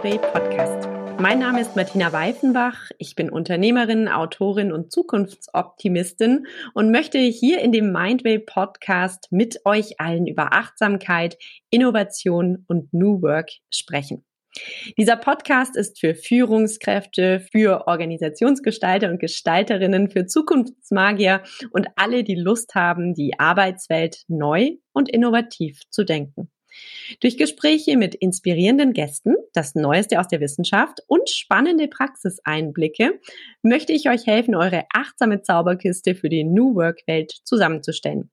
Mindway Podcast. Mein Name ist Martina Weifenbach. Ich bin Unternehmerin, Autorin und Zukunftsoptimistin und möchte hier in dem Mindway Podcast mit euch allen über Achtsamkeit, Innovation und New Work sprechen. Dieser Podcast ist für Führungskräfte, für Organisationsgestalter und Gestalterinnen, für Zukunftsmagier und alle, die Lust haben, die Arbeitswelt neu und innovativ zu denken. Durch Gespräche mit inspirierenden Gästen, das Neueste aus der Wissenschaft und spannende Praxiseinblicke möchte ich euch helfen, eure achtsame Zauberkiste für die New Work Welt zusammenzustellen.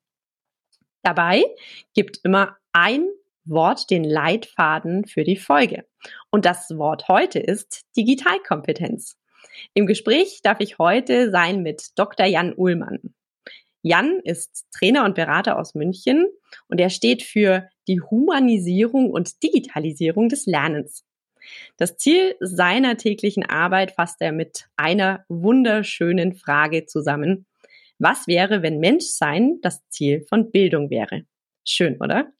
Dabei gibt immer ein Wort den Leitfaden für die Folge. Und das Wort heute ist Digitalkompetenz. Im Gespräch darf ich heute sein mit Dr. Jan Uhlmann. Jan ist Trainer und Berater aus München und er steht für die Humanisierung und Digitalisierung des Lernens. Das Ziel seiner täglichen Arbeit fasst er mit einer wunderschönen Frage zusammen. Was wäre, wenn Menschsein das Ziel von Bildung wäre? Schön, oder?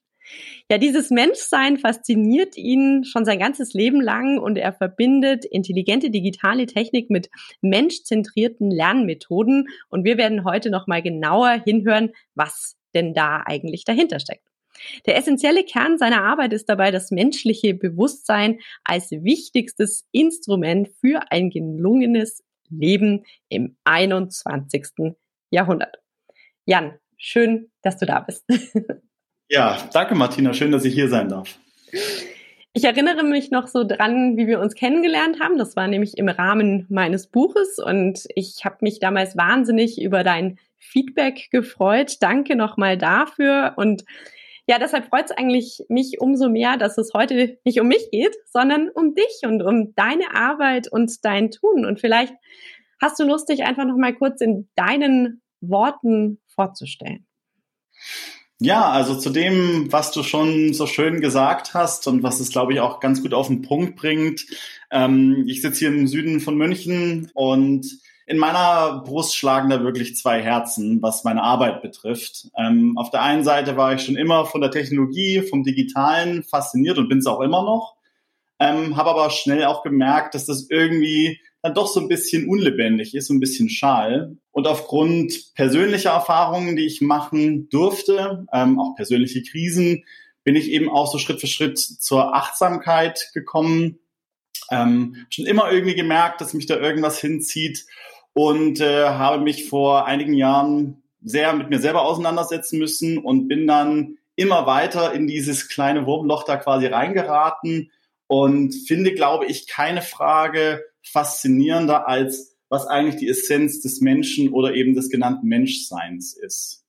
Ja, dieses Menschsein fasziniert ihn schon sein ganzes Leben lang und er verbindet intelligente digitale Technik mit menschzentrierten Lernmethoden und wir werden heute noch mal genauer hinhören, was denn da eigentlich dahinter steckt. Der essentielle Kern seiner Arbeit ist dabei das menschliche Bewusstsein als wichtigstes Instrument für ein gelungenes Leben im 21. Jahrhundert. Jan, schön, dass du da bist. Ja, danke Martina, schön, dass ich hier sein darf. Ich erinnere mich noch so dran, wie wir uns kennengelernt haben. Das war nämlich im Rahmen meines Buches und ich habe mich damals wahnsinnig über dein Feedback gefreut. Danke nochmal dafür und ja, deshalb freut es eigentlich mich umso mehr, dass es heute nicht um mich geht, sondern um dich und um deine Arbeit und dein Tun. Und vielleicht hast du Lust, dich einfach nochmal kurz in deinen Worten vorzustellen. Ja, also zu dem, was du schon so schön gesagt hast und was es, glaube ich, auch ganz gut auf den Punkt bringt. Ähm, ich sitze hier im Süden von München und in meiner Brust schlagen da wirklich zwei Herzen, was meine Arbeit betrifft. Ähm, auf der einen Seite war ich schon immer von der Technologie, vom Digitalen fasziniert und bin es auch immer noch. Ähm, habe aber schnell auch gemerkt, dass das irgendwie dann doch so ein bisschen unlebendig ist, so ein bisschen schal. Und aufgrund persönlicher Erfahrungen, die ich machen durfte, ähm, auch persönliche Krisen, bin ich eben auch so Schritt für Schritt zur Achtsamkeit gekommen. Ähm, schon immer irgendwie gemerkt, dass mich da irgendwas hinzieht und äh, habe mich vor einigen Jahren sehr mit mir selber auseinandersetzen müssen und bin dann immer weiter in dieses kleine Wurmloch da quasi reingeraten und finde, glaube ich, keine Frage faszinierender als was eigentlich die Essenz des Menschen oder eben des genannten Menschseins ist.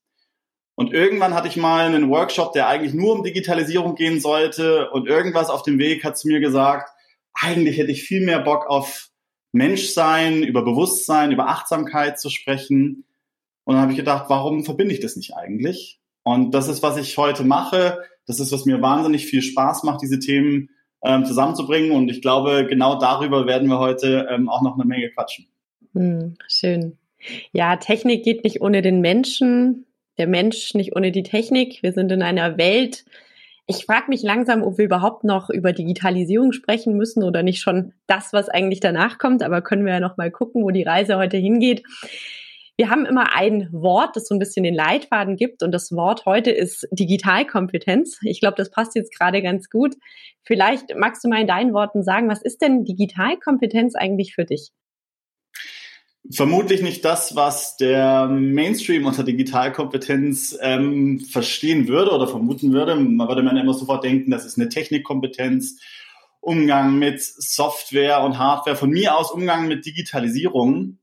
Und irgendwann hatte ich mal einen Workshop, der eigentlich nur um Digitalisierung gehen sollte und irgendwas auf dem Weg hat zu mir gesagt, eigentlich hätte ich viel mehr Bock auf Menschsein, über Bewusstsein, über Achtsamkeit zu sprechen. Und dann habe ich gedacht, warum verbinde ich das nicht eigentlich? Und das ist, was ich heute mache. Das ist, was mir wahnsinnig viel Spaß macht, diese Themen ähm, zusammenzubringen. Und ich glaube, genau darüber werden wir heute ähm, auch noch eine Menge quatschen. Hm, schön. Ja, Technik geht nicht ohne den Menschen, der Mensch nicht ohne die Technik. Wir sind in einer Welt. Ich frage mich langsam, ob wir überhaupt noch über Digitalisierung sprechen müssen oder nicht schon das, was eigentlich danach kommt. Aber können wir ja noch mal gucken, wo die Reise heute hingeht. Wir haben immer ein Wort, das so ein bisschen den Leitfaden gibt und das Wort heute ist Digitalkompetenz. Ich glaube, das passt jetzt gerade ganz gut. Vielleicht magst du mal in deinen Worten sagen, was ist denn Digitalkompetenz eigentlich für dich? Vermutlich nicht das, was der Mainstream unter Digitalkompetenz ähm, verstehen würde oder vermuten würde. Man würde man immer sofort denken, das ist eine Technikkompetenz, Umgang mit Software und Hardware, von mir aus Umgang mit Digitalisierung.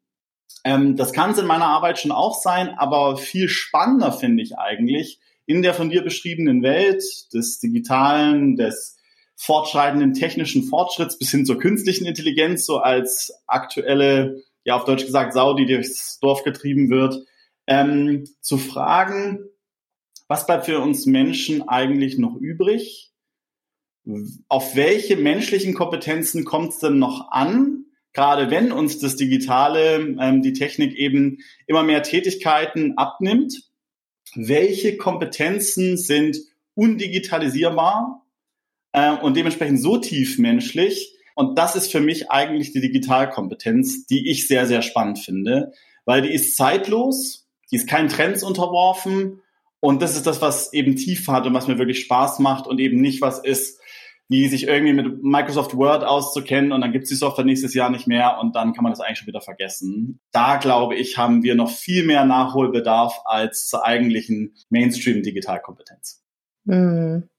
Ähm, das kann es in meiner Arbeit schon auch sein, aber viel spannender finde ich eigentlich in der von dir beschriebenen Welt des Digitalen, des fortschreitenden technischen Fortschritts bis hin zur künstlichen Intelligenz, so als aktuelle, ja auf Deutsch gesagt, Sau, die durchs Dorf getrieben wird, ähm, zu fragen, was bleibt für uns Menschen eigentlich noch übrig? Auf welche menschlichen Kompetenzen kommt es denn noch an? Gerade wenn uns das Digitale, ähm, die Technik eben immer mehr Tätigkeiten abnimmt, welche Kompetenzen sind undigitalisierbar äh, und dementsprechend so tiefmenschlich, Und das ist für mich eigentlich die Digitalkompetenz, die ich sehr, sehr spannend finde, weil die ist zeitlos, die ist keinen Trends unterworfen und das ist das, was eben tief hat und was mir wirklich Spaß macht und eben nicht was ist, wie sich irgendwie mit Microsoft Word auszukennen und dann gibt es die Software nächstes Jahr nicht mehr und dann kann man das eigentlich schon wieder vergessen. Da glaube ich, haben wir noch viel mehr Nachholbedarf als zur eigentlichen Mainstream-Digitalkompetenz. Hm.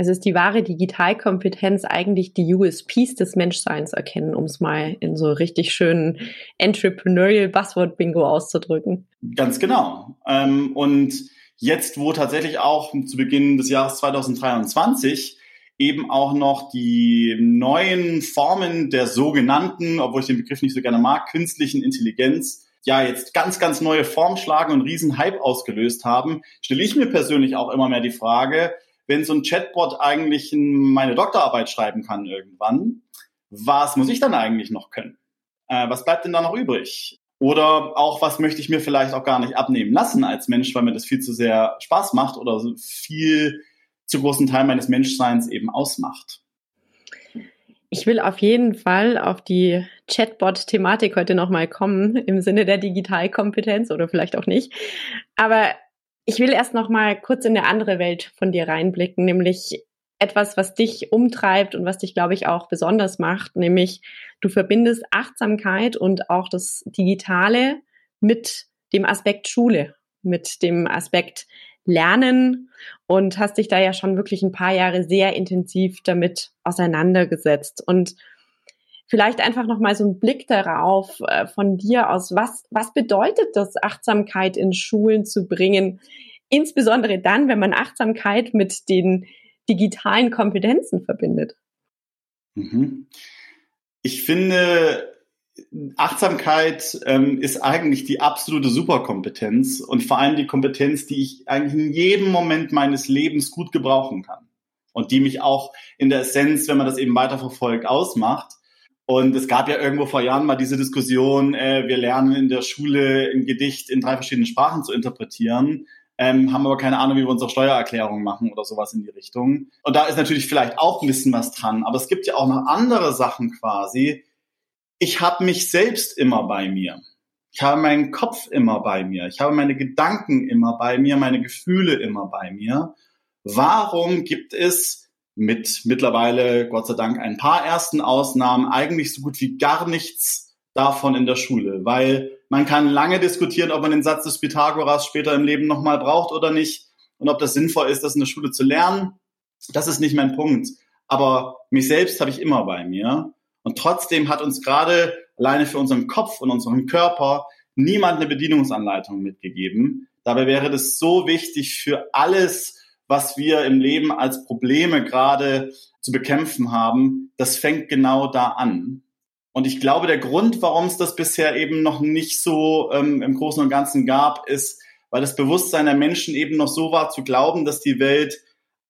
Es ist die wahre Digitalkompetenz eigentlich die USPs des Menschseins erkennen, um es mal in so richtig schönen Entrepreneurial Buzzword Bingo auszudrücken. Ganz genau. Ähm, und jetzt, wo tatsächlich auch zu Beginn des Jahres 2023 eben auch noch die neuen Formen der sogenannten, obwohl ich den Begriff nicht so gerne mag, künstlichen Intelligenz ja jetzt ganz, ganz neue Form schlagen und riesen Hype ausgelöst haben, stelle ich mir persönlich auch immer mehr die Frage, wenn so ein Chatbot eigentlich meine Doktorarbeit schreiben kann irgendwann, was muss ich dann eigentlich noch können? Äh, was bleibt denn da noch übrig? Oder auch, was möchte ich mir vielleicht auch gar nicht abnehmen lassen als Mensch, weil mir das viel zu sehr Spaß macht oder so viel zu großen Teil meines Menschseins eben ausmacht. Ich will auf jeden Fall auf die Chatbot-Thematik heute nochmal kommen, im Sinne der Digitalkompetenz oder vielleicht auch nicht. Aber ich will erst nochmal kurz in eine andere Welt von dir reinblicken, nämlich etwas, was dich umtreibt und was dich, glaube ich, auch besonders macht, nämlich du verbindest Achtsamkeit und auch das Digitale mit dem Aspekt Schule, mit dem Aspekt lernen und hast dich da ja schon wirklich ein paar Jahre sehr intensiv damit auseinandergesetzt und vielleicht einfach noch mal so einen Blick darauf äh, von dir aus, was was bedeutet das Achtsamkeit in Schulen zu bringen, insbesondere dann, wenn man Achtsamkeit mit den digitalen Kompetenzen verbindet. Mhm. Ich finde, Achtsamkeit ähm, ist eigentlich die absolute Superkompetenz und vor allem die Kompetenz, die ich eigentlich in jedem Moment meines Lebens gut gebrauchen kann und die mich auch in der Essenz, wenn man das eben weiterverfolgt, ausmacht. Und es gab ja irgendwo vor Jahren mal diese Diskussion, äh, wir lernen in der Schule ein Gedicht in drei verschiedenen Sprachen zu interpretieren, ähm, haben aber keine Ahnung, wie wir unsere Steuererklärung machen oder sowas in die Richtung. Und da ist natürlich vielleicht auch ein bisschen was dran, aber es gibt ja auch noch andere Sachen quasi, ich habe mich selbst immer bei mir. Ich habe meinen Kopf immer bei mir. Ich habe meine Gedanken immer bei mir, meine Gefühle immer bei mir. Warum gibt es mit mittlerweile, Gott sei Dank, ein paar ersten Ausnahmen eigentlich so gut wie gar nichts davon in der Schule? Weil man kann lange diskutieren, ob man den Satz des Pythagoras später im Leben nochmal braucht oder nicht und ob das sinnvoll ist, das in der Schule zu lernen. Das ist nicht mein Punkt. Aber mich selbst habe ich immer bei mir. Und trotzdem hat uns gerade alleine für unseren Kopf und unseren Körper niemand eine Bedienungsanleitung mitgegeben. Dabei wäre das so wichtig für alles, was wir im Leben als Probleme gerade zu bekämpfen haben. Das fängt genau da an. Und ich glaube, der Grund, warum es das bisher eben noch nicht so ähm, im Großen und Ganzen gab, ist, weil das Bewusstsein der Menschen eben noch so war zu glauben, dass die Welt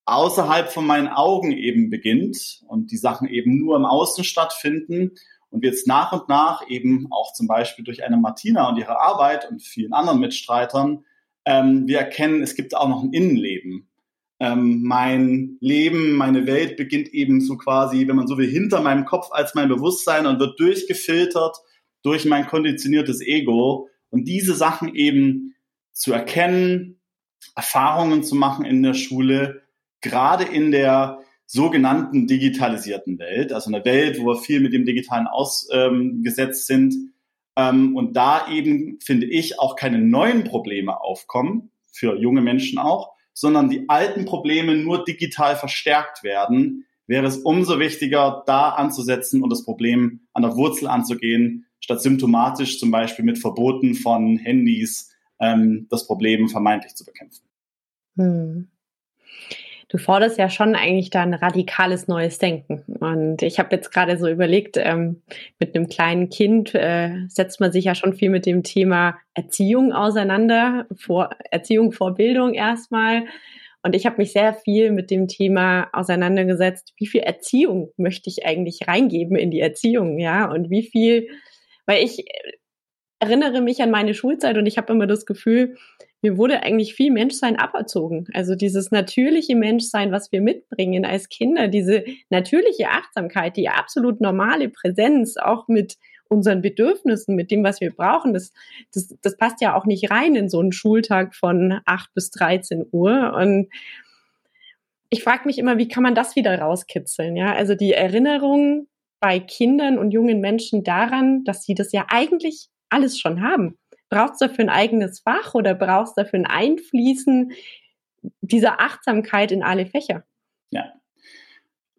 außerhalb von meinen Augen eben beginnt und die Sachen eben nur im Außen stattfinden und wir jetzt nach und nach eben auch zum Beispiel durch eine Martina und ihre Arbeit und vielen anderen Mitstreitern, ähm, wir erkennen, es gibt auch noch ein Innenleben. Ähm, mein Leben, meine Welt beginnt eben so quasi, wenn man so will, hinter meinem Kopf als mein Bewusstsein und wird durchgefiltert durch mein konditioniertes Ego und diese Sachen eben zu erkennen, Erfahrungen zu machen in der Schule, gerade in der sogenannten digitalisierten Welt, also einer Welt, wo wir viel mit dem Digitalen ausgesetzt ähm, sind, ähm, und da eben, finde ich, auch keine neuen Probleme aufkommen, für junge Menschen auch, sondern die alten Probleme nur digital verstärkt werden, wäre es umso wichtiger, da anzusetzen und das Problem an der Wurzel anzugehen, statt symptomatisch zum Beispiel mit Verboten von Handys ähm, das Problem vermeintlich zu bekämpfen. Hm du forderst ja schon eigentlich da ein radikales neues Denken. Und ich habe jetzt gerade so überlegt, ähm, mit einem kleinen Kind äh, setzt man sich ja schon viel mit dem Thema Erziehung auseinander, vor, Erziehung vor Bildung erstmal. Und ich habe mich sehr viel mit dem Thema auseinandergesetzt, wie viel Erziehung möchte ich eigentlich reingeben in die Erziehung, ja, und wie viel, weil ich erinnere mich an meine Schulzeit und ich habe immer das Gefühl, mir wurde eigentlich viel Menschsein aberzogen. Also dieses natürliche Menschsein, was wir mitbringen als Kinder, diese natürliche Achtsamkeit, die absolut normale Präsenz, auch mit unseren Bedürfnissen, mit dem, was wir brauchen, das, das, das passt ja auch nicht rein in so einen Schultag von 8 bis 13 Uhr. Und ich frage mich immer, wie kann man das wieder rauskitzeln? Ja, also die Erinnerung bei Kindern und jungen Menschen daran, dass sie das ja eigentlich alles schon haben. Brauchst du dafür ein eigenes Fach oder brauchst du dafür ein Einfließen dieser Achtsamkeit in alle Fächer? Ja.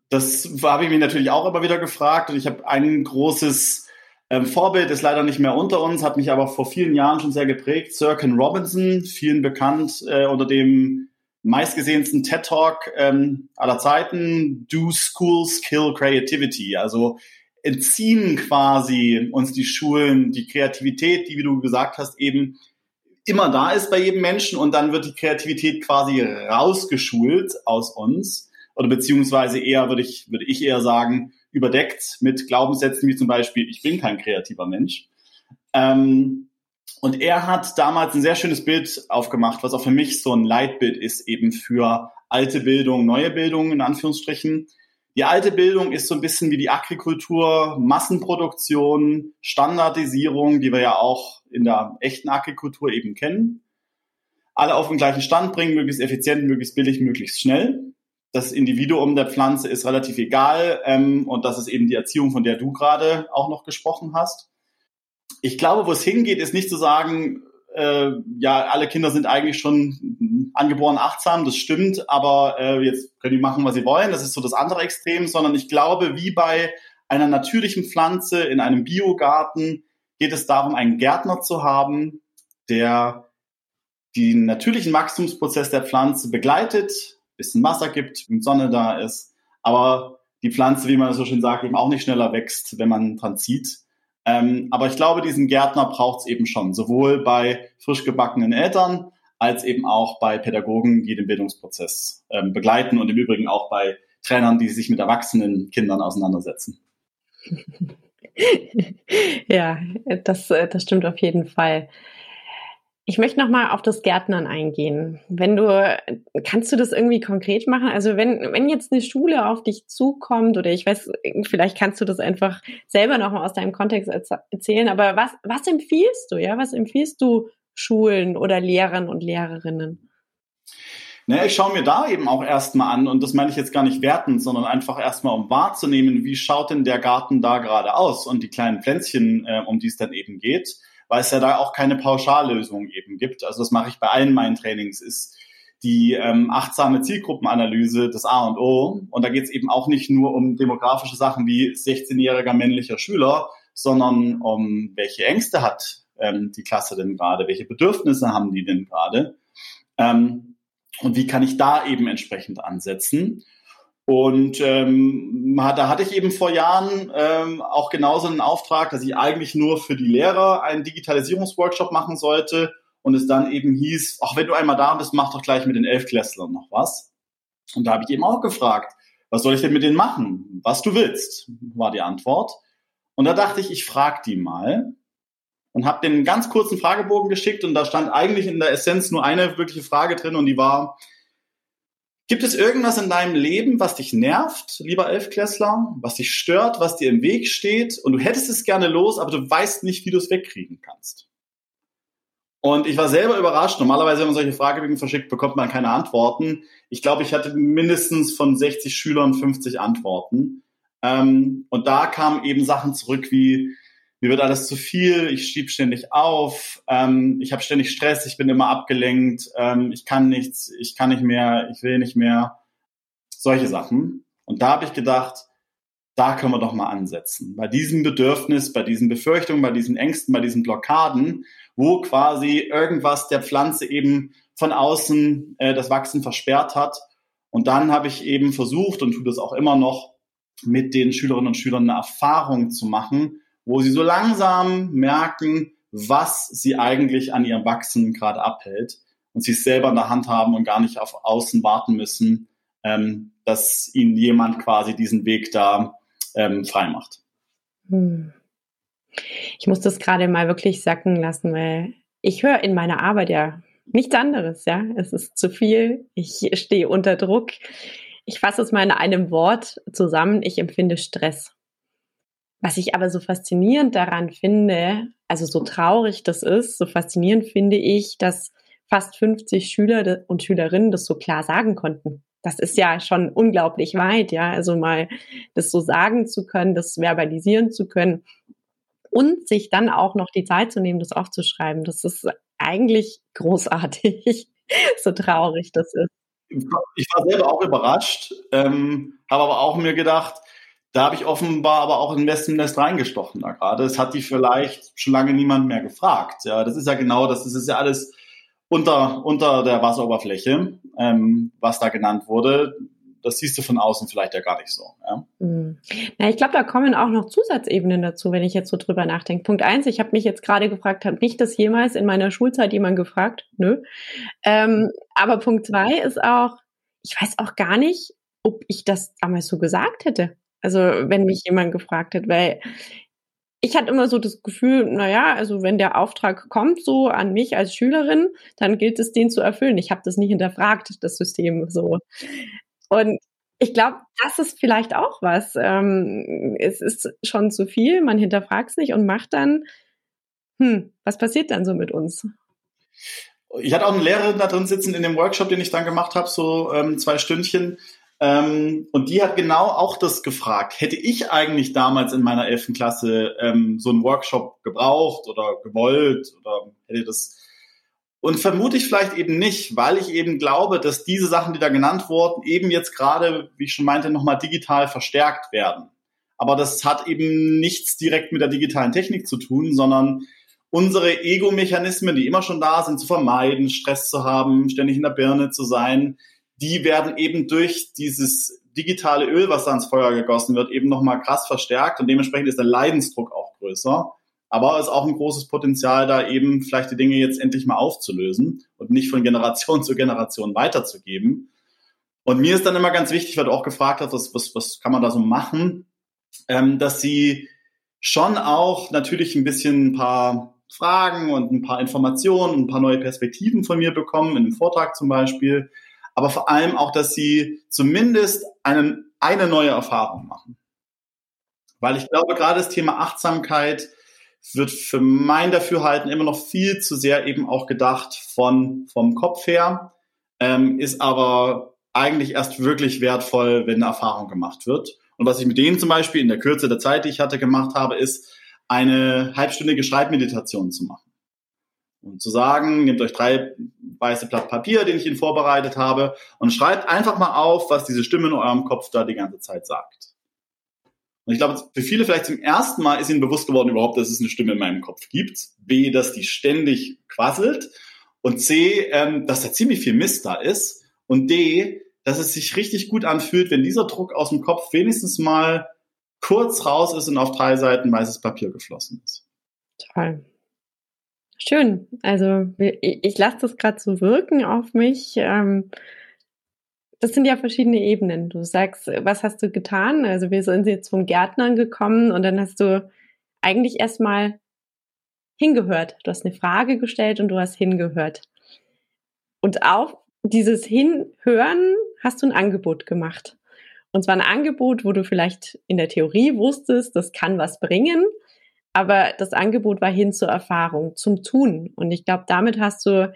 Das habe ich mich natürlich auch immer wieder gefragt und ich habe ein großes ähm, Vorbild ist leider nicht mehr unter uns, hat mich aber vor vielen Jahren schon sehr geprägt. Sir Ken Robinson, vielen bekannt äh, unter dem meistgesehensten TED Talk ähm, aller Zeiten. Do schools kill creativity? Also entziehen quasi uns die Schulen die Kreativität, die, wie du gesagt hast, eben immer da ist bei jedem Menschen und dann wird die Kreativität quasi rausgeschult aus uns oder beziehungsweise eher würde ich würde ich eher sagen überdeckt mit Glaubenssätzen wie zum Beispiel ich bin kein kreativer Mensch ähm, und er hat damals ein sehr schönes Bild aufgemacht, was auch für mich so ein Leitbild ist eben für alte Bildung, neue Bildung in Anführungsstrichen. Die alte Bildung ist so ein bisschen wie die Agrikultur, Massenproduktion, Standardisierung, die wir ja auch in der echten Agrikultur eben kennen. Alle auf den gleichen Stand bringen, möglichst effizient, möglichst billig, möglichst schnell. Das Individuum der Pflanze ist relativ egal ähm, und das ist eben die Erziehung, von der du gerade auch noch gesprochen hast. Ich glaube, wo es hingeht, ist nicht zu sagen, äh, ja, alle Kinder sind eigentlich schon angeboren achtsam, das stimmt, aber äh, jetzt können die machen, was sie wollen, das ist so das andere Extrem, sondern ich glaube, wie bei einer natürlichen Pflanze in einem Biogarten geht es darum, einen Gärtner zu haben, der den natürlichen Wachstumsprozess der Pflanze begleitet, bisschen Wasser gibt, wenn Sonne da ist, aber die Pflanze, wie man so schön sagt, eben auch nicht schneller wächst, wenn man dran zieht. Ähm, aber ich glaube, diesen Gärtner braucht es eben schon, sowohl bei frisch gebackenen Eltern als eben auch bei Pädagogen, die den Bildungsprozess ähm, begleiten und im Übrigen auch bei Trainern, die sich mit erwachsenen Kindern auseinandersetzen. ja, das, äh, das stimmt auf jeden Fall. Ich möchte noch mal auf das Gärtnern eingehen. Wenn du, kannst du das irgendwie konkret machen? Also wenn, wenn jetzt eine Schule auf dich zukommt oder ich weiß, vielleicht kannst du das einfach selber noch mal aus deinem Kontext erzählen, aber was, was empfiehlst du, ja? Was empfiehlst du Schulen oder Lehrern und Lehrerinnen? Naja, ich schaue mir da eben auch erstmal an und das meine ich jetzt gar nicht wertend, sondern einfach erstmal um wahrzunehmen, wie schaut denn der Garten da gerade aus und die kleinen Pflänzchen, äh, um die es dann eben geht weil es ja da auch keine Pauschallösung eben gibt. Also das mache ich bei allen meinen Trainings, ist die ähm, achtsame Zielgruppenanalyse das A und O. Und da geht es eben auch nicht nur um demografische Sachen wie 16-jähriger männlicher Schüler, sondern um welche Ängste hat ähm, die Klasse denn gerade, welche Bedürfnisse haben die denn gerade ähm, und wie kann ich da eben entsprechend ansetzen. Und ähm, da hatte ich eben vor Jahren ähm, auch genauso einen Auftrag, dass ich eigentlich nur für die Lehrer einen Digitalisierungsworkshop machen sollte und es dann eben hieß, ach, wenn du einmal da bist, mach doch gleich mit den Elfklässlern noch was. Und da habe ich eben auch gefragt, was soll ich denn mit denen machen? Was du willst, war die Antwort. Und da dachte ich, ich frage die mal und habe den ganz kurzen Fragebogen geschickt und da stand eigentlich in der Essenz nur eine wirkliche Frage drin und die war, Gibt es irgendwas in deinem Leben, was dich nervt, lieber Elfklässler, was dich stört, was dir im Weg steht und du hättest es gerne los, aber du weißt nicht, wie du es wegkriegen kannst? Und ich war selber überrascht. Normalerweise, wenn man solche Fragebögen verschickt, bekommt man keine Antworten. Ich glaube, ich hatte mindestens von 60 Schülern 50 Antworten. Ähm, und da kamen eben Sachen zurück wie, mir wird alles zu viel, ich schieb ständig auf, ähm, ich habe ständig Stress, ich bin immer abgelenkt, ähm, ich kann nichts, ich kann nicht mehr, ich will nicht mehr, solche Sachen. Und da habe ich gedacht, da können wir doch mal ansetzen. Bei diesem Bedürfnis, bei diesen Befürchtungen, bei diesen Ängsten, bei diesen Blockaden, wo quasi irgendwas der Pflanze eben von außen äh, das Wachsen versperrt hat. Und dann habe ich eben versucht und tue das auch immer noch, mit den Schülerinnen und Schülern eine Erfahrung zu machen, wo sie so langsam merken, was sie eigentlich an ihrem Wachsen gerade abhält und sie es selber in der Hand haben und gar nicht auf außen warten müssen, ähm, dass ihnen jemand quasi diesen Weg da ähm, frei macht. Hm. Ich muss das gerade mal wirklich sacken lassen, weil ich höre in meiner Arbeit ja nichts anderes, ja. Es ist zu viel. Ich stehe unter Druck. Ich fasse es mal in einem Wort zusammen. Ich empfinde Stress. Was ich aber so faszinierend daran finde, also so traurig das ist, so faszinierend finde ich, dass fast 50 Schüler und Schülerinnen das so klar sagen konnten. Das ist ja schon unglaublich weit, ja. Also mal das so sagen zu können, das verbalisieren zu können und sich dann auch noch die Zeit zu nehmen, das aufzuschreiben. Das ist eigentlich großartig, so traurig das ist. Ich war selber auch überrascht, ähm, habe aber auch mir gedacht, da habe ich offenbar aber auch in Wespennest reingestochen da gerade. Das hat die vielleicht schon lange niemand mehr gefragt. Ja, das ist ja genau das. Das ist ja alles unter, unter der Wasseroberfläche, ähm, was da genannt wurde. Das siehst du von außen vielleicht ja gar nicht so. Ja? Mhm. Ich glaube, da kommen auch noch Zusatzebenen dazu, wenn ich jetzt so drüber nachdenke. Punkt eins, ich habe mich jetzt gerade gefragt, hat mich das jemals in meiner Schulzeit jemand gefragt? Nö. Ähm, aber Punkt zwei ist auch, ich weiß auch gar nicht, ob ich das damals so gesagt hätte. Also wenn mich jemand gefragt hat, weil ich hatte immer so das Gefühl, naja, also wenn der Auftrag kommt so an mich als Schülerin, dann gilt es, den zu erfüllen. Ich habe das nicht hinterfragt, das System so. Und ich glaube, das ist vielleicht auch was. Ähm, es ist schon zu viel, man hinterfragt es nicht und macht dann, hm, was passiert dann so mit uns? Ich hatte auch eine Lehrerin da drin sitzen in dem Workshop, den ich dann gemacht habe, so ähm, zwei Stündchen. Ähm, und die hat genau auch das gefragt. Hätte ich eigentlich damals in meiner elften Klasse ähm, so einen Workshop gebraucht oder gewollt oder hätte das und vermute ich vielleicht eben nicht, weil ich eben glaube, dass diese Sachen, die da genannt wurden, eben jetzt gerade, wie ich schon meinte, nochmal digital verstärkt werden. Aber das hat eben nichts direkt mit der digitalen Technik zu tun, sondern unsere Ego-Mechanismen, die immer schon da sind, zu vermeiden, Stress zu haben, ständig in der Birne zu sein, die werden eben durch dieses digitale Öl, was da ins Feuer gegossen wird, eben nochmal krass verstärkt und dementsprechend ist der Leidensdruck auch größer. Aber es ist auch ein großes Potenzial, da eben vielleicht die Dinge jetzt endlich mal aufzulösen und nicht von Generation zu Generation weiterzugeben. Und mir ist dann immer ganz wichtig, weil du auch gefragt hast, was, was, was kann man da so machen, ähm, dass sie schon auch natürlich ein bisschen ein paar Fragen und ein paar Informationen, ein paar neue Perspektiven von mir bekommen, in einem Vortrag zum Beispiel, aber vor allem auch, dass sie zumindest einen, eine neue Erfahrung machen. Weil ich glaube, gerade das Thema Achtsamkeit wird für mein Dafürhalten immer noch viel zu sehr eben auch gedacht von, vom Kopf her, ähm, ist aber eigentlich erst wirklich wertvoll, wenn eine Erfahrung gemacht wird. Und was ich mit denen zum Beispiel in der Kürze der Zeit, die ich hatte, gemacht habe, ist, eine halbstündige Schreibmeditation zu machen. Und zu sagen, nehmt euch drei weiße Blatt Papier, den ich Ihnen vorbereitet habe, und schreibt einfach mal auf, was diese Stimme in eurem Kopf da die ganze Zeit sagt. Und ich glaube, für viele vielleicht zum ersten Mal ist ihnen bewusst geworden überhaupt, dass es eine Stimme in meinem Kopf gibt. B, dass die ständig quasselt. Und C, ähm, dass da ziemlich viel Mist da ist. Und D, dass es sich richtig gut anfühlt, wenn dieser Druck aus dem Kopf wenigstens mal kurz raus ist und auf drei Seiten weißes Papier geflossen ist. Toll. Schön. Also ich, ich lasse das gerade so wirken auf mich. Ähm, das sind ja verschiedene Ebenen. Du sagst, was hast du getan? Also wir sind jetzt vom Gärtnern gekommen und dann hast du eigentlich erstmal hingehört. Du hast eine Frage gestellt und du hast hingehört. Und auf dieses Hinhören hast du ein Angebot gemacht. Und zwar ein Angebot, wo du vielleicht in der Theorie wusstest, das kann was bringen, aber das Angebot war hin zur Erfahrung, zum Tun. Und ich glaube, damit hast du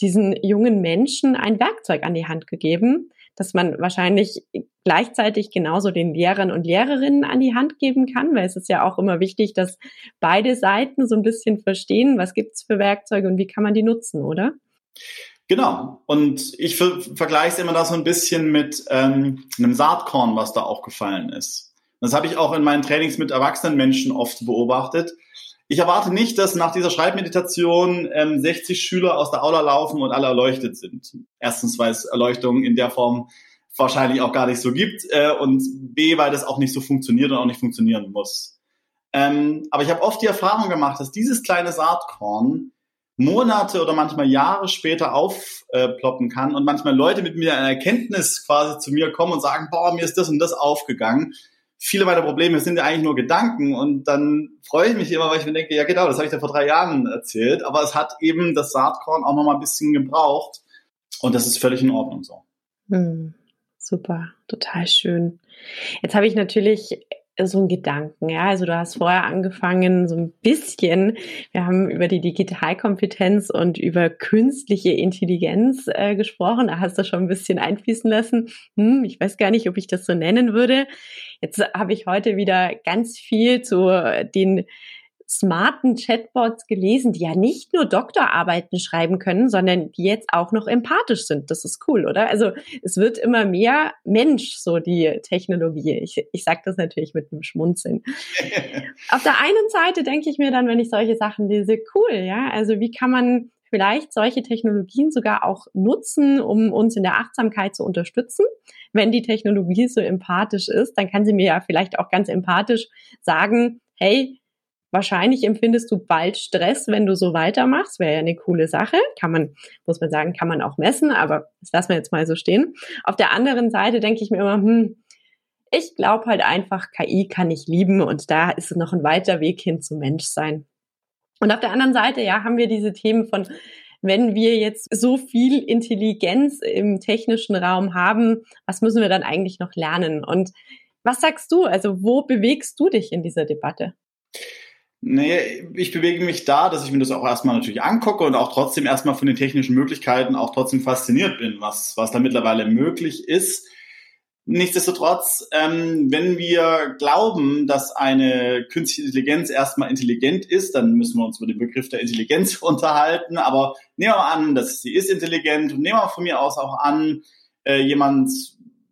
diesen jungen Menschen ein Werkzeug an die Hand gegeben, dass man wahrscheinlich gleichzeitig genauso den Lehrern und Lehrerinnen an die Hand geben kann, weil es ist ja auch immer wichtig, dass beide Seiten so ein bisschen verstehen, was gibt's für Werkzeuge und wie kann man die nutzen, oder? Genau. Und ich ver vergleiche es immer da so ein bisschen mit ähm, einem Saatkorn, was da auch gefallen ist. Das habe ich auch in meinen Trainings mit erwachsenen Menschen oft beobachtet. Ich erwarte nicht, dass nach dieser Schreibmeditation ähm, 60 Schüler aus der Aula laufen und alle erleuchtet sind. Erstens, weil es Erleuchtung in der Form wahrscheinlich auch gar nicht so gibt äh, und B, weil das auch nicht so funktioniert und auch nicht funktionieren muss. Ähm, aber ich habe oft die Erfahrung gemacht, dass dieses kleine Saatkorn Monate oder manchmal Jahre später aufploppen kann und manchmal Leute mit mir eine Erkenntnis quasi zu mir kommen und sagen, boah, mir ist das und das aufgegangen viele meiner Probleme sind ja eigentlich nur Gedanken und dann freue ich mich immer, weil ich mir denke, ja genau, das habe ich dir vor drei Jahren erzählt, aber es hat eben das Saatkorn auch noch mal ein bisschen gebraucht und das ist völlig in Ordnung so. Hm, super, total schön. Jetzt habe ich natürlich so ein Gedanken, ja. Also du hast vorher angefangen, so ein bisschen, wir haben über die Digitalkompetenz und über künstliche Intelligenz äh, gesprochen. Da hast du schon ein bisschen einfließen lassen. Hm, ich weiß gar nicht, ob ich das so nennen würde. Jetzt habe ich heute wieder ganz viel zu den smarten Chatbots gelesen, die ja nicht nur Doktorarbeiten schreiben können, sondern die jetzt auch noch empathisch sind. Das ist cool, oder? Also es wird immer mehr Mensch, so die Technologie. Ich, ich sage das natürlich mit einem Schmunzeln. Auf der einen Seite denke ich mir dann, wenn ich solche Sachen lese, cool, ja. Also wie kann man vielleicht solche Technologien sogar auch nutzen, um uns in der Achtsamkeit zu unterstützen. Wenn die Technologie so empathisch ist, dann kann sie mir ja vielleicht auch ganz empathisch sagen, hey, Wahrscheinlich empfindest du bald Stress, wenn du so weitermachst. Wäre ja eine coole Sache. Kann man, muss man sagen, kann man auch messen, aber das lassen wir jetzt mal so stehen. Auf der anderen Seite denke ich mir immer, hm, ich glaube halt einfach, KI kann ich lieben und da ist noch ein weiter Weg hin zum Menschsein. Und auf der anderen Seite, ja, haben wir diese Themen von, wenn wir jetzt so viel Intelligenz im technischen Raum haben, was müssen wir dann eigentlich noch lernen? Und was sagst du? Also wo bewegst du dich in dieser Debatte? Nee, ich bewege mich da, dass ich mir das auch erstmal natürlich angucke und auch trotzdem erstmal von den technischen Möglichkeiten auch trotzdem fasziniert bin, was, was da mittlerweile möglich ist. Nichtsdestotrotz, ähm, wenn wir glauben, dass eine künstliche Intelligenz erstmal intelligent ist, dann müssen wir uns über den Begriff der Intelligenz unterhalten. Aber nehmen wir an, dass sie ist intelligent und nehmen wir von mir aus auch an, äh, jemand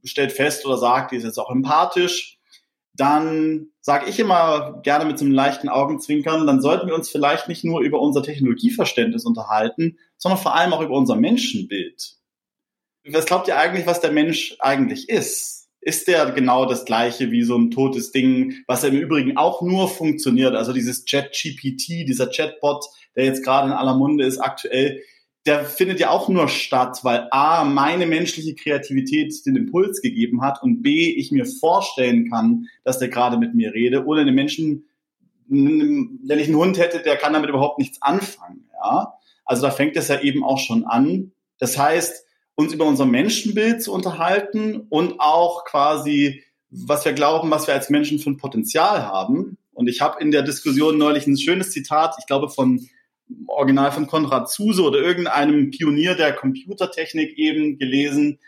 stellt fest oder sagt, die ist jetzt auch empathisch dann sage ich immer gerne mit so einem leichten Augenzwinkern, dann sollten wir uns vielleicht nicht nur über unser Technologieverständnis unterhalten, sondern vor allem auch über unser Menschenbild. Was glaubt ihr eigentlich, was der Mensch eigentlich ist? Ist der genau das gleiche wie so ein totes Ding, was im Übrigen auch nur funktioniert? Also dieses Chat-GPT, dieser Chatbot, der jetzt gerade in aller Munde ist aktuell, der findet ja auch nur statt, weil A, meine menschliche Kreativität den Impuls gegeben hat und B, ich mir vorstellen kann, dass der gerade mit mir rede. Ohne einen Menschen, wenn ich einen Hund hätte, der kann damit überhaupt nichts anfangen. Ja? Also da fängt es ja eben auch schon an. Das heißt, uns über unser Menschenbild zu unterhalten und auch quasi, was wir glauben, was wir als Menschen für ein Potenzial haben. Und ich habe in der Diskussion neulich ein schönes Zitat, ich glaube von Original von Konrad Zuse oder irgendeinem Pionier der Computertechnik eben gelesen,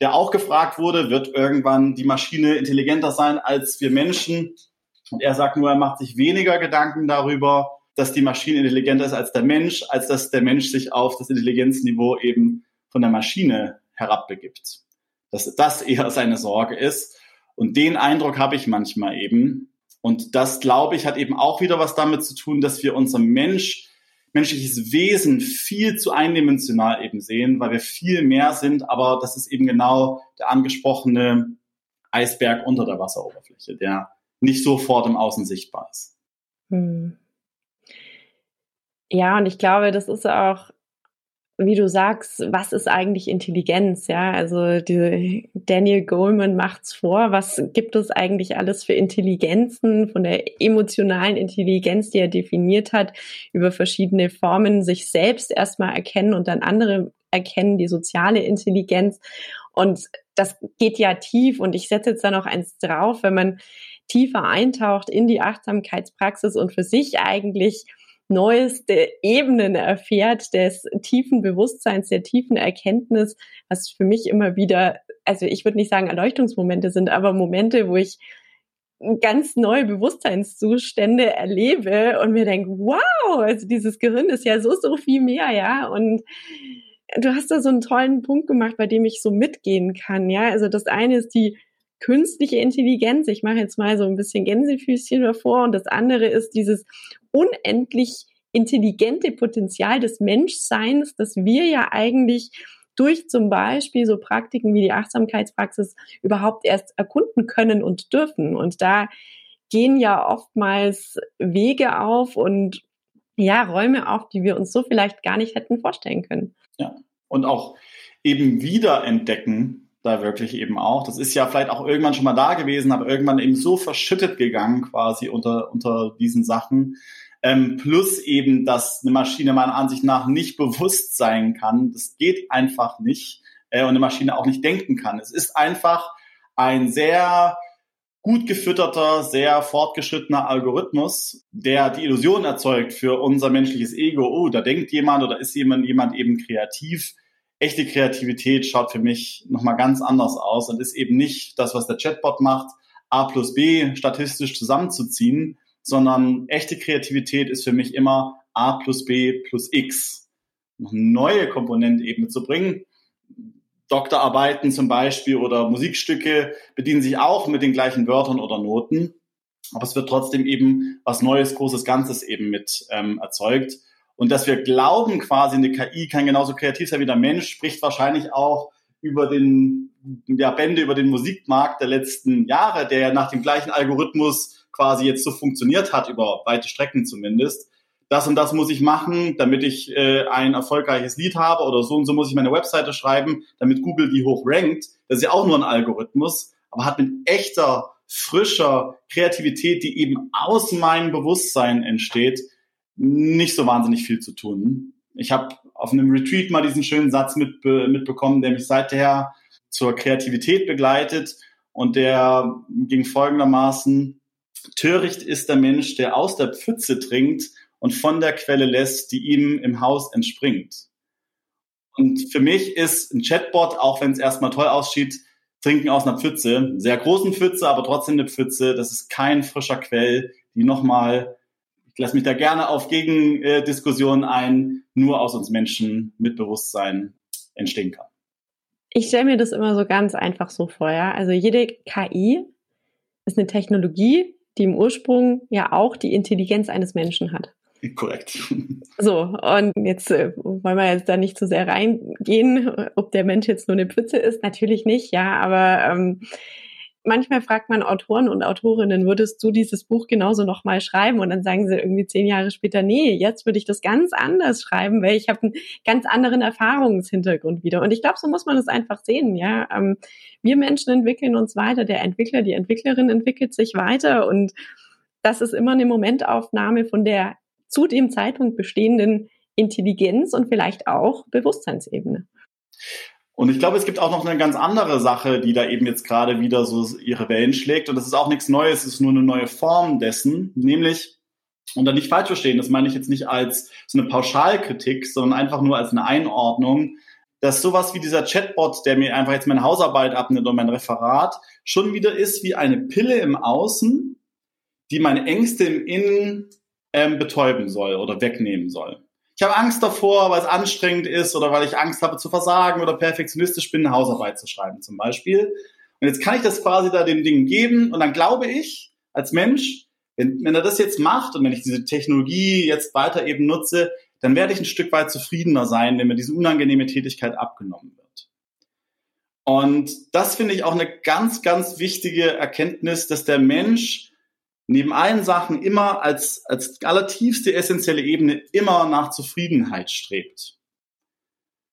der auch gefragt wurde, wird irgendwann die Maschine intelligenter sein als wir Menschen? Und er sagt nur, er macht sich weniger Gedanken darüber, dass die Maschine intelligenter ist als der Mensch, als dass der Mensch sich auf das Intelligenzniveau eben von der Maschine herabbegibt. Dass das eher seine Sorge ist. Und den Eindruck habe ich manchmal eben. Und das, glaube ich, hat eben auch wieder was damit zu tun, dass wir unser Mensch menschliches Wesen viel zu eindimensional eben sehen, weil wir viel mehr sind, aber das ist eben genau der angesprochene Eisberg unter der Wasseroberfläche, der nicht sofort im Außen sichtbar ist. Hm. Ja, und ich glaube, das ist auch wie du sagst, was ist eigentlich Intelligenz? Ja, also die, Daniel Goleman macht's vor. Was gibt es eigentlich alles für Intelligenzen von der emotionalen Intelligenz, die er definiert hat, über verschiedene Formen sich selbst erstmal erkennen und dann andere erkennen, die soziale Intelligenz. Und das geht ja tief und ich setze jetzt da noch eins drauf, wenn man tiefer eintaucht in die Achtsamkeitspraxis und für sich eigentlich neueste Ebenen erfährt des tiefen Bewusstseins, der tiefen Erkenntnis, was für mich immer wieder, also ich würde nicht sagen Erleuchtungsmomente sind, aber Momente, wo ich ganz neue Bewusstseinszustände erlebe und mir denke, wow, also dieses Gehirn ist ja so, so viel mehr, ja. Und du hast da so einen tollen Punkt gemacht, bei dem ich so mitgehen kann, ja. Also das eine ist die künstliche Intelligenz. Ich mache jetzt mal so ein bisschen Gänsefüßchen davor. Und das andere ist dieses unendlich intelligente Potenzial des Menschseins, das wir ja eigentlich durch zum Beispiel so Praktiken wie die Achtsamkeitspraxis überhaupt erst erkunden können und dürfen. Und da gehen ja oftmals Wege auf und ja, Räume auf, die wir uns so vielleicht gar nicht hätten vorstellen können. Ja, und auch eben wiederentdecken, da wirklich eben auch. Das ist ja vielleicht auch irgendwann schon mal da gewesen, aber irgendwann eben so verschüttet gegangen quasi unter, unter diesen Sachen. Ähm, plus eben, dass eine Maschine meiner Ansicht nach nicht bewusst sein kann. Das geht einfach nicht. Äh, und eine Maschine auch nicht denken kann. Es ist einfach ein sehr gut gefütterter, sehr fortgeschrittener Algorithmus, der die Illusion erzeugt für unser menschliches Ego, oh, da denkt jemand oder ist jemand, jemand eben kreativ. Echte Kreativität schaut für mich nochmal ganz anders aus und ist eben nicht das, was der Chatbot macht, A plus B statistisch zusammenzuziehen, sondern echte Kreativität ist für mich immer A plus B plus X. Noch eine neue Komponente eben mitzubringen. Doktorarbeiten zum Beispiel oder Musikstücke bedienen sich auch mit den gleichen Wörtern oder Noten. Aber es wird trotzdem eben was Neues, großes Ganzes eben mit ähm, erzeugt. Und dass wir glauben, quasi eine KI kann genauso kreativ sein wie der Mensch, spricht wahrscheinlich auch über den, ja, Bände über den Musikmarkt der letzten Jahre, der nach dem gleichen Algorithmus quasi jetzt so funktioniert hat, über weite Strecken zumindest das und das muss ich machen, damit ich äh, ein erfolgreiches Lied habe oder so und so muss ich meine Webseite schreiben, damit Google die hoch rankt. Das ist ja auch nur ein Algorithmus, aber hat mit echter, frischer Kreativität, die eben aus meinem Bewusstsein entsteht, nicht so wahnsinnig viel zu tun. Ich habe auf einem Retreat mal diesen schönen Satz mit, mitbekommen, der mich seither zur Kreativität begleitet und der ging folgendermaßen, töricht ist der Mensch, der aus der Pfütze trinkt und von der Quelle lässt, die ihm im Haus entspringt. Und für mich ist ein Chatbot, auch wenn es erstmal toll aussieht, trinken aus einer Pfütze, sehr großen Pfütze, aber trotzdem eine Pfütze. Das ist kein frischer Quell, die nochmal, ich lasse mich da gerne auf Gegendiskussionen ein, nur aus uns Menschen mit Bewusstsein entstehen kann. Ich stelle mir das immer so ganz einfach so vor, ja. Also jede KI ist eine Technologie, die im Ursprung ja auch die Intelligenz eines Menschen hat. Korrekt. So, und jetzt äh, wollen wir jetzt da nicht zu sehr reingehen, ob der Mensch jetzt nur eine Pfütze ist. Natürlich nicht, ja, aber ähm, manchmal fragt man Autoren und Autorinnen, würdest du dieses Buch genauso nochmal schreiben? Und dann sagen sie irgendwie zehn Jahre später, nee, jetzt würde ich das ganz anders schreiben, weil ich habe einen ganz anderen Erfahrungshintergrund wieder. Und ich glaube, so muss man es einfach sehen, ja. Ähm, wir Menschen entwickeln uns weiter, der Entwickler, die Entwicklerin entwickelt sich weiter und das ist immer eine Momentaufnahme von der zu dem Zeitpunkt bestehenden Intelligenz und vielleicht auch Bewusstseinsebene. Und ich glaube, es gibt auch noch eine ganz andere Sache, die da eben jetzt gerade wieder so ihre Wellen schlägt. Und das ist auch nichts Neues, es ist nur eine neue Form dessen, nämlich, und da nicht falsch verstehen, das meine ich jetzt nicht als so eine Pauschalkritik, sondern einfach nur als eine Einordnung, dass sowas wie dieser Chatbot, der mir einfach jetzt meine Hausarbeit abnimmt und mein Referat, schon wieder ist wie eine Pille im Außen, die meine Ängste im Innen ähm, betäuben soll oder wegnehmen soll. Ich habe Angst davor, weil es anstrengend ist oder weil ich Angst habe zu versagen oder perfektionistisch bin, eine Hausarbeit zu schreiben zum Beispiel. Und jetzt kann ich das quasi da dem Ding geben und dann glaube ich als Mensch, wenn, wenn er das jetzt macht und wenn ich diese Technologie jetzt weiter eben nutze, dann werde ich ein Stück weit zufriedener sein, wenn mir diese unangenehme Tätigkeit abgenommen wird. Und das finde ich auch eine ganz, ganz wichtige Erkenntnis, dass der Mensch neben allen Sachen immer als, als allertiefste essentielle Ebene immer nach Zufriedenheit strebt.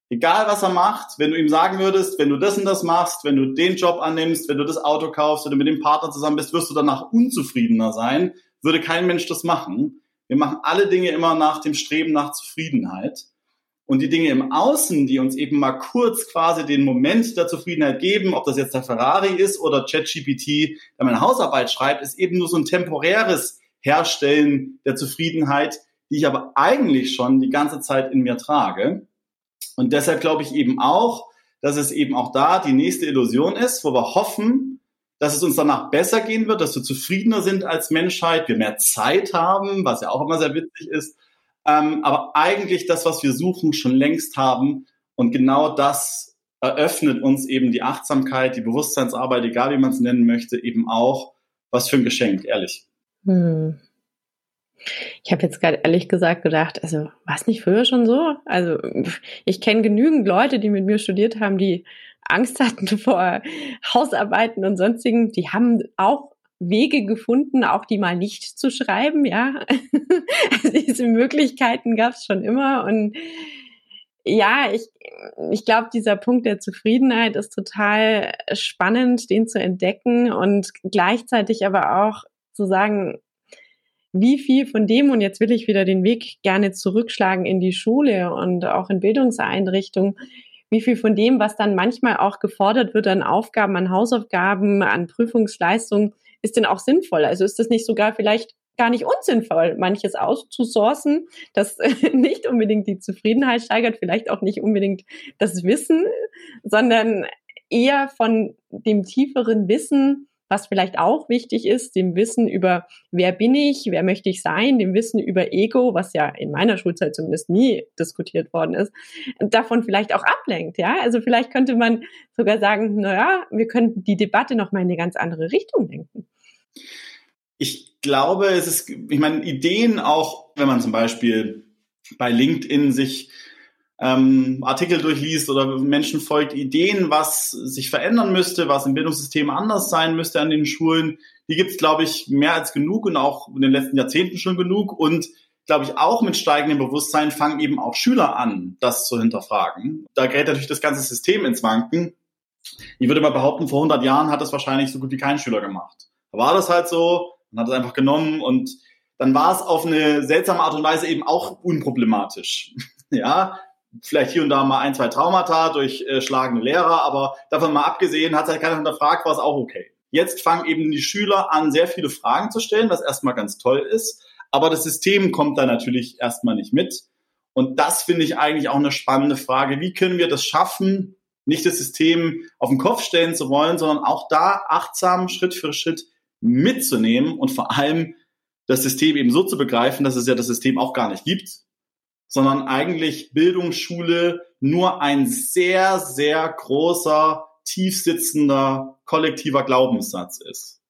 Egal was er macht, wenn du ihm sagen würdest, wenn du das und das machst, wenn du den Job annimmst, wenn du das Auto kaufst oder mit dem Partner zusammen bist, wirst du danach unzufriedener sein, würde kein Mensch das machen. Wir machen alle Dinge immer nach dem Streben nach Zufriedenheit. Und die Dinge im Außen, die uns eben mal kurz quasi den Moment der Zufriedenheit geben, ob das jetzt der Ferrari ist oder ChatGPT, der meine Hausarbeit schreibt, ist eben nur so ein temporäres Herstellen der Zufriedenheit, die ich aber eigentlich schon die ganze Zeit in mir trage. Und deshalb glaube ich eben auch, dass es eben auch da die nächste Illusion ist, wo wir hoffen, dass es uns danach besser gehen wird, dass wir zufriedener sind als Menschheit, wir mehr Zeit haben, was ja auch immer sehr witzig ist, ähm, aber eigentlich das, was wir suchen, schon längst haben. Und genau das eröffnet uns eben die Achtsamkeit, die Bewusstseinsarbeit, egal wie man es nennen möchte, eben auch. Was für ein Geschenk, ehrlich. Hm. Ich habe jetzt gerade ehrlich gesagt gedacht, also war es nicht früher schon so? Also ich kenne genügend Leute, die mit mir studiert haben, die Angst hatten vor Hausarbeiten und sonstigen. Die haben auch Wege gefunden, auch die mal nicht zu schreiben, ja. also diese Möglichkeiten gab es schon immer und ja, ich, ich glaube, dieser Punkt der Zufriedenheit ist total spannend, den zu entdecken und gleichzeitig aber auch zu sagen, wie viel von dem, und jetzt will ich wieder den Weg gerne zurückschlagen in die Schule und auch in Bildungseinrichtungen, wie viel von dem, was dann manchmal auch gefordert wird an Aufgaben, an Hausaufgaben, an Prüfungsleistungen, ist denn auch sinnvoll? Also ist das nicht sogar vielleicht gar nicht unsinnvoll, manches auszusourcen, das nicht unbedingt die Zufriedenheit steigert, vielleicht auch nicht unbedingt das Wissen, sondern eher von dem tieferen Wissen, was vielleicht auch wichtig ist, dem Wissen über, wer bin ich, wer möchte ich sein, dem Wissen über Ego, was ja in meiner Schulzeit zumindest nie diskutiert worden ist, davon vielleicht auch ablenkt, ja. Also vielleicht könnte man sogar sagen, naja, wir könnten die Debatte noch mal in eine ganz andere Richtung lenken. Ich glaube, es ist, ich meine, Ideen auch, wenn man zum Beispiel bei LinkedIn sich ähm, Artikel durchliest oder Menschen folgt, Ideen, was sich verändern müsste, was im Bildungssystem anders sein müsste an den Schulen, die gibt es, glaube ich, mehr als genug und auch in den letzten Jahrzehnten schon genug. Und glaube ich, auch mit steigendem Bewusstsein fangen eben auch Schüler an, das zu hinterfragen. Da gerät natürlich das ganze System ins Wanken. Ich würde mal behaupten, vor 100 Jahren hat das wahrscheinlich so gut wie kein Schüler gemacht. Da war das halt so, man hat es einfach genommen und dann war es auf eine seltsame Art und Weise eben auch unproblematisch. ja, vielleicht hier und da mal ein, zwei Traumata durch äh, schlagende Lehrer, aber davon mal abgesehen, hat sich halt keiner hinterfragt, war es auch okay. Jetzt fangen eben die Schüler an, sehr viele Fragen zu stellen, was erstmal ganz toll ist, aber das System kommt da natürlich erstmal nicht mit. Und das finde ich eigentlich auch eine spannende Frage. Wie können wir das schaffen, nicht das System auf den Kopf stellen zu wollen, sondern auch da achtsam Schritt für Schritt mitzunehmen und vor allem das System eben so zu begreifen, dass es ja das System auch gar nicht gibt, sondern eigentlich Bildungsschule nur ein sehr, sehr großer, tiefsitzender, kollektiver Glaubenssatz ist.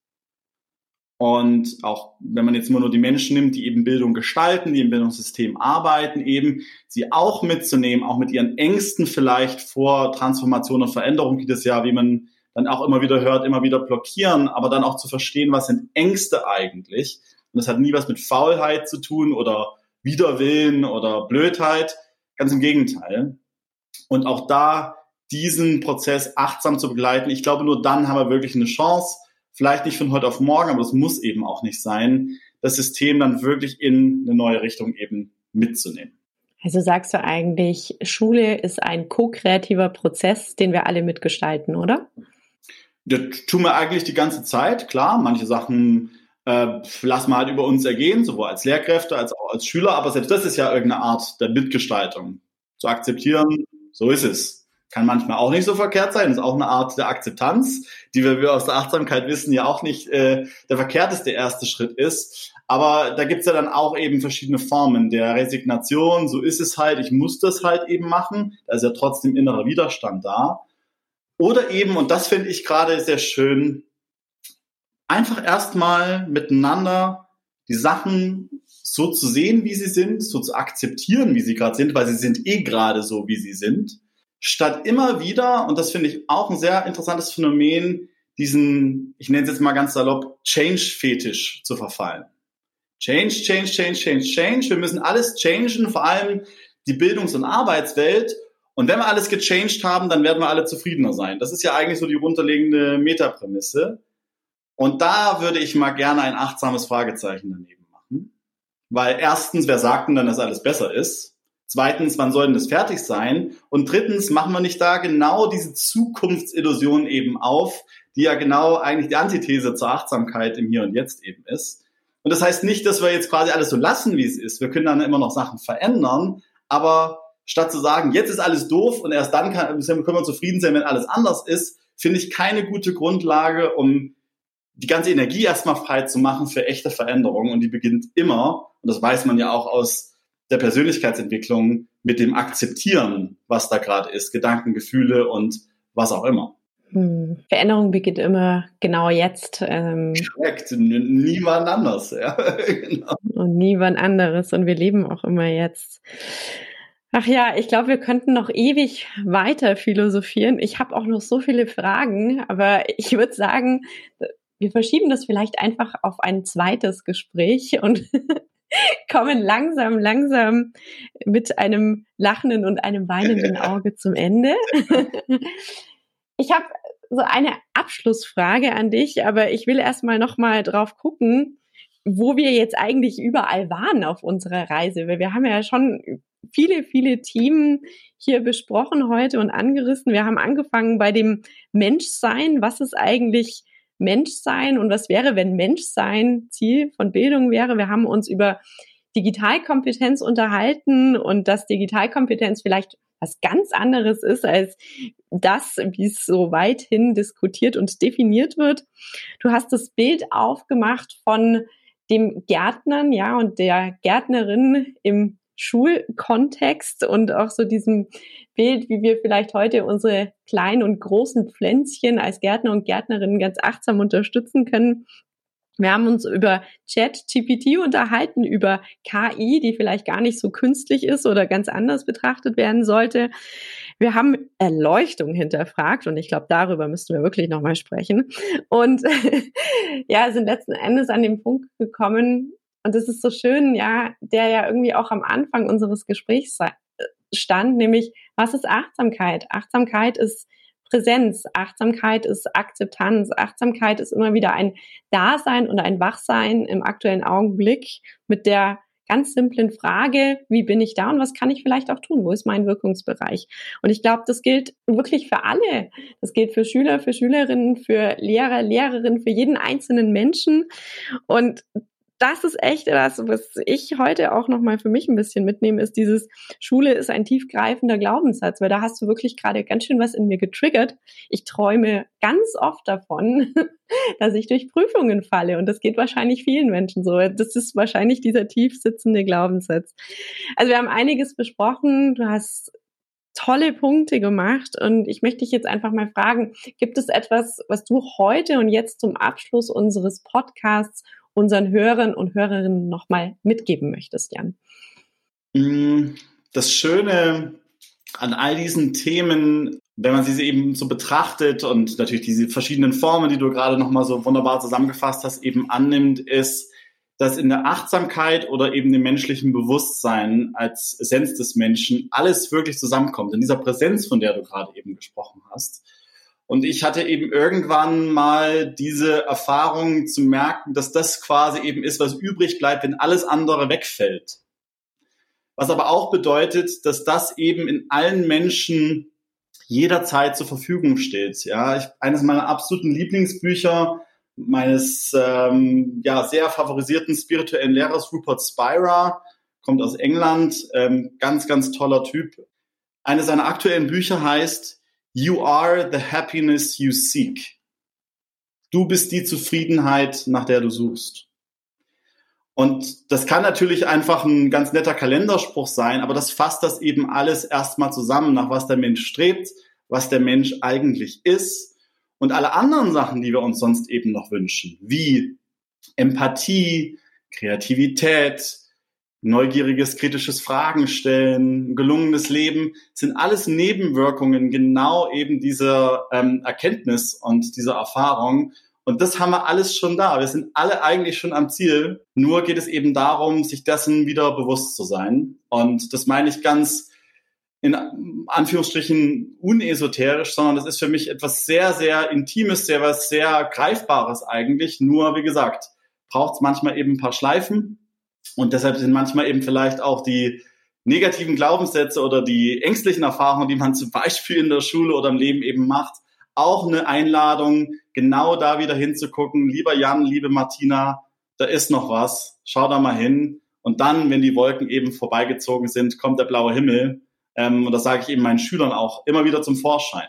Und auch wenn man jetzt immer nur die Menschen nimmt, die eben Bildung gestalten, die im Bildungssystem arbeiten, eben sie auch mitzunehmen, auch mit ihren Ängsten vielleicht vor Transformation und Veränderung, die das ja, wie man dann auch immer wieder hört, immer wieder blockieren, aber dann auch zu verstehen, was sind Ängste eigentlich. Und das hat nie was mit Faulheit zu tun oder Widerwillen oder Blödheit. Ganz im Gegenteil. Und auch da diesen Prozess achtsam zu begleiten. Ich glaube, nur dann haben wir wirklich eine Chance, vielleicht nicht von heute auf morgen, aber das muss eben auch nicht sein, das System dann wirklich in eine neue Richtung eben mitzunehmen. Also sagst du eigentlich, Schule ist ein ko-kreativer Prozess, den wir alle mitgestalten, oder? Das tun wir eigentlich die ganze Zeit, klar. Manche Sachen äh, lassen wir halt über uns ergehen, sowohl als Lehrkräfte als auch als Schüler, aber selbst das ist ja irgendeine Art der Mitgestaltung. Zu akzeptieren, so ist es. Kann manchmal auch nicht so verkehrt sein, ist auch eine Art der Akzeptanz, die wir, wir aus der Achtsamkeit wissen, ja auch nicht äh, der verkehrteste erste Schritt ist. Aber da gibt's ja dann auch eben verschiedene Formen der Resignation, so ist es halt, ich muss das halt eben machen, da ist ja trotzdem innerer Widerstand da. Oder eben, und das finde ich gerade sehr schön, einfach erstmal miteinander die Sachen so zu sehen, wie sie sind, so zu akzeptieren, wie sie gerade sind, weil sie sind eh gerade so, wie sie sind, statt immer wieder, und das finde ich auch ein sehr interessantes Phänomen, diesen, ich nenne es jetzt mal ganz salopp, Change-Fetisch zu verfallen. Change, change, change, change, change. Wir müssen alles changen, vor allem die Bildungs- und Arbeitswelt. Und wenn wir alles gechanged haben, dann werden wir alle zufriedener sein. Das ist ja eigentlich so die runterliegende Metaprämisse. Und da würde ich mal gerne ein achtsames Fragezeichen daneben machen. Weil erstens, wer sagt denn dann, dass alles besser ist? Zweitens, wann soll denn das fertig sein? Und drittens, machen wir nicht da genau diese Zukunftsillusion eben auf, die ja genau eigentlich die Antithese zur Achtsamkeit im Hier und Jetzt eben ist. Und das heißt nicht, dass wir jetzt quasi alles so lassen, wie es ist. Wir können dann immer noch Sachen verändern, aber statt zu sagen, jetzt ist alles doof und erst dann kann, können wir zufrieden sein, wenn alles anders ist, finde ich keine gute Grundlage, um die ganze Energie erstmal frei zu machen für echte Veränderungen. Und die beginnt immer, und das weiß man ja auch aus der Persönlichkeitsentwicklung, mit dem Akzeptieren, was da gerade ist, Gedanken, Gefühle und was auch immer. Hm. Veränderung beginnt immer genau jetzt. Ähm, Korrekt, niemand anders. Ja. genau. Und niemand anderes. Und wir leben auch immer jetzt. Ach ja, ich glaube, wir könnten noch ewig weiter philosophieren. Ich habe auch noch so viele Fragen, aber ich würde sagen, wir verschieben das vielleicht einfach auf ein zweites Gespräch und kommen langsam, langsam mit einem lachenden und einem weinenden Auge zum Ende. Ich habe so eine Abschlussfrage an dich, aber ich will erstmal nochmal drauf gucken, wo wir jetzt eigentlich überall waren auf unserer Reise, weil wir haben ja schon viele, viele Themen hier besprochen heute und angerissen. Wir haben angefangen bei dem Menschsein. Was ist eigentlich Menschsein und was wäre, wenn Menschsein Ziel von Bildung wäre? Wir haben uns über Digitalkompetenz unterhalten und dass Digitalkompetenz vielleicht was ganz anderes ist als das, wie es so weithin diskutiert und definiert wird. Du hast das Bild aufgemacht von dem Gärtnern, ja, und der Gärtnerin im Schulkontext und auch so diesem Bild, wie wir vielleicht heute unsere kleinen und großen Pflänzchen als Gärtner und Gärtnerinnen ganz achtsam unterstützen können. Wir haben uns über Chat GPT unterhalten, über KI, die vielleicht gar nicht so künstlich ist oder ganz anders betrachtet werden sollte. Wir haben Erleuchtung hinterfragt und ich glaube, darüber müssten wir wirklich nochmal sprechen. Und ja, sind letzten Endes an den Punkt gekommen, und das ist so schön, ja, der ja irgendwie auch am Anfang unseres Gesprächs stand, nämlich, was ist Achtsamkeit? Achtsamkeit ist Präsenz, Achtsamkeit ist Akzeptanz, Achtsamkeit ist immer wieder ein Dasein und ein Wachsein im aktuellen Augenblick mit der ganz simplen Frage, wie bin ich da und was kann ich vielleicht auch tun? Wo ist mein Wirkungsbereich? Und ich glaube, das gilt wirklich für alle. Das gilt für Schüler, für Schülerinnen, für Lehrer, Lehrerinnen, für jeden einzelnen Menschen. Und das ist echt was, was ich heute auch nochmal für mich ein bisschen mitnehme, ist dieses Schule ist ein tiefgreifender Glaubenssatz, weil da hast du wirklich gerade ganz schön was in mir getriggert. Ich träume ganz oft davon, dass ich durch Prüfungen falle und das geht wahrscheinlich vielen Menschen so. Das ist wahrscheinlich dieser tief sitzende Glaubenssatz. Also wir haben einiges besprochen. Du hast tolle Punkte gemacht und ich möchte dich jetzt einfach mal fragen, gibt es etwas, was du heute und jetzt zum Abschluss unseres Podcasts unseren Hörern und Hörerinnen nochmal mitgeben möchtest, Jan? Mm, das Schöne an all diesen Themen, wenn man sie eben so betrachtet und natürlich diese verschiedenen Formen, die du gerade nochmal so wunderbar zusammengefasst hast, eben annimmt, ist, dass in der Achtsamkeit oder eben dem menschlichen Bewusstsein als Essenz des Menschen alles wirklich zusammenkommt. In dieser Präsenz, von der du gerade eben gesprochen hast. Und ich hatte eben irgendwann mal diese Erfahrung zu merken, dass das quasi eben ist, was übrig bleibt, wenn alles andere wegfällt. Was aber auch bedeutet, dass das eben in allen Menschen jederzeit zur Verfügung steht. Ja, ich, eines meiner absoluten Lieblingsbücher meines ähm, ja sehr favorisierten spirituellen Lehrers Rupert Spira kommt aus England, ähm, ganz ganz toller Typ. Eines seiner aktuellen Bücher heißt You are the happiness you seek. Du bist die Zufriedenheit, nach der du suchst. Und das kann natürlich einfach ein ganz netter Kalenderspruch sein, aber das fasst das eben alles erstmal zusammen, nach was der Mensch strebt, was der Mensch eigentlich ist und alle anderen Sachen, die wir uns sonst eben noch wünschen, wie Empathie, Kreativität, neugieriges, kritisches Fragen stellen, gelungenes Leben, sind alles Nebenwirkungen genau eben dieser ähm, Erkenntnis und dieser Erfahrung. Und das haben wir alles schon da. Wir sind alle eigentlich schon am Ziel. Nur geht es eben darum, sich dessen wieder bewusst zu sein. Und das meine ich ganz in Anführungsstrichen unesoterisch, sondern das ist für mich etwas sehr, sehr Intimes, sehr was sehr Greifbares eigentlich. Nur, wie gesagt, braucht es manchmal eben ein paar Schleifen und deshalb sind manchmal eben vielleicht auch die negativen Glaubenssätze oder die ängstlichen Erfahrungen, die man zum Beispiel in der Schule oder im Leben eben macht, auch eine Einladung, genau da wieder hinzugucken. Lieber Jan, liebe Martina, da ist noch was. Schau da mal hin. Und dann, wenn die Wolken eben vorbeigezogen sind, kommt der blaue Himmel. Ähm, und das sage ich eben meinen Schülern auch immer wieder zum Vorschein.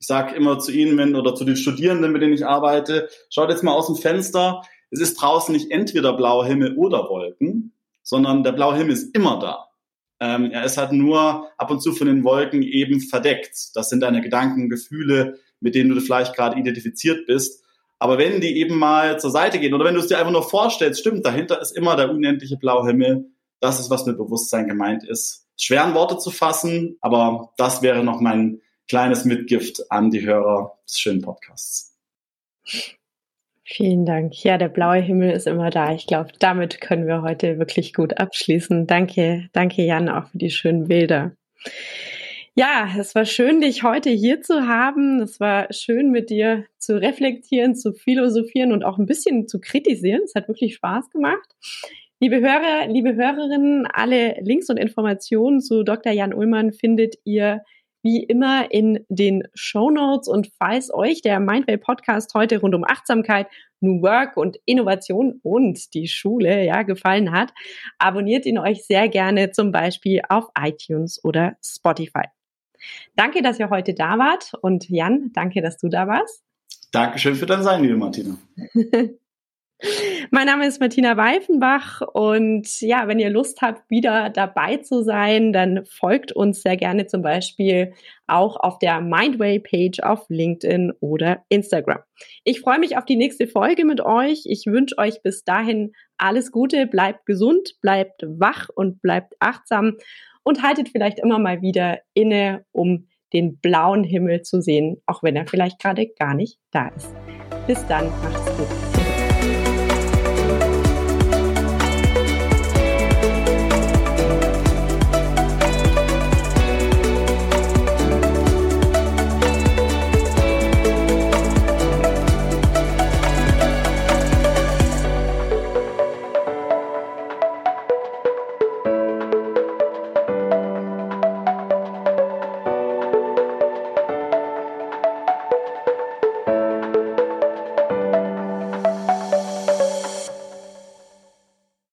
Ich sage immer zu ihnen wenn, oder zu den Studierenden, mit denen ich arbeite, schaut jetzt mal aus dem Fenster es ist draußen nicht entweder blauer Himmel oder Wolken, sondern der blaue Himmel ist immer da. Ähm, er ist halt nur ab und zu von den Wolken eben verdeckt. Das sind deine Gedanken, Gefühle, mit denen du vielleicht gerade identifiziert bist. Aber wenn die eben mal zur Seite gehen oder wenn du es dir einfach nur vorstellst, stimmt, dahinter ist immer der unendliche blaue Himmel. Das ist, was mit Bewusstsein gemeint ist. Schweren Worte zu fassen, aber das wäre noch mein kleines Mitgift an die Hörer des schönen Podcasts. Vielen Dank. Ja, der blaue Himmel ist immer da. Ich glaube, damit können wir heute wirklich gut abschließen. Danke, danke Jan auch für die schönen Bilder. Ja, es war schön, dich heute hier zu haben. Es war schön, mit dir zu reflektieren, zu philosophieren und auch ein bisschen zu kritisieren. Es hat wirklich Spaß gemacht. Liebe Hörer, liebe Hörerinnen, alle Links und Informationen zu Dr. Jan Ullmann findet ihr wie immer in den Show Notes. Und falls euch der Mindway Podcast heute rund um Achtsamkeit, New Work und Innovation und die Schule ja gefallen hat, abonniert ihn euch sehr gerne zum Beispiel auf iTunes oder Spotify. Danke, dass ihr heute da wart und Jan, danke, dass du da warst. Dankeschön für dein Sein, liebe Martina. Mein Name ist Martina Weifenbach und ja, wenn ihr Lust habt, wieder dabei zu sein, dann folgt uns sehr gerne zum Beispiel auch auf der Mindway-Page auf LinkedIn oder Instagram. Ich freue mich auf die nächste Folge mit euch. Ich wünsche euch bis dahin alles Gute, bleibt gesund, bleibt wach und bleibt achtsam und haltet vielleicht immer mal wieder inne, um den blauen Himmel zu sehen, auch wenn er vielleicht gerade gar nicht da ist. Bis dann, macht's gut.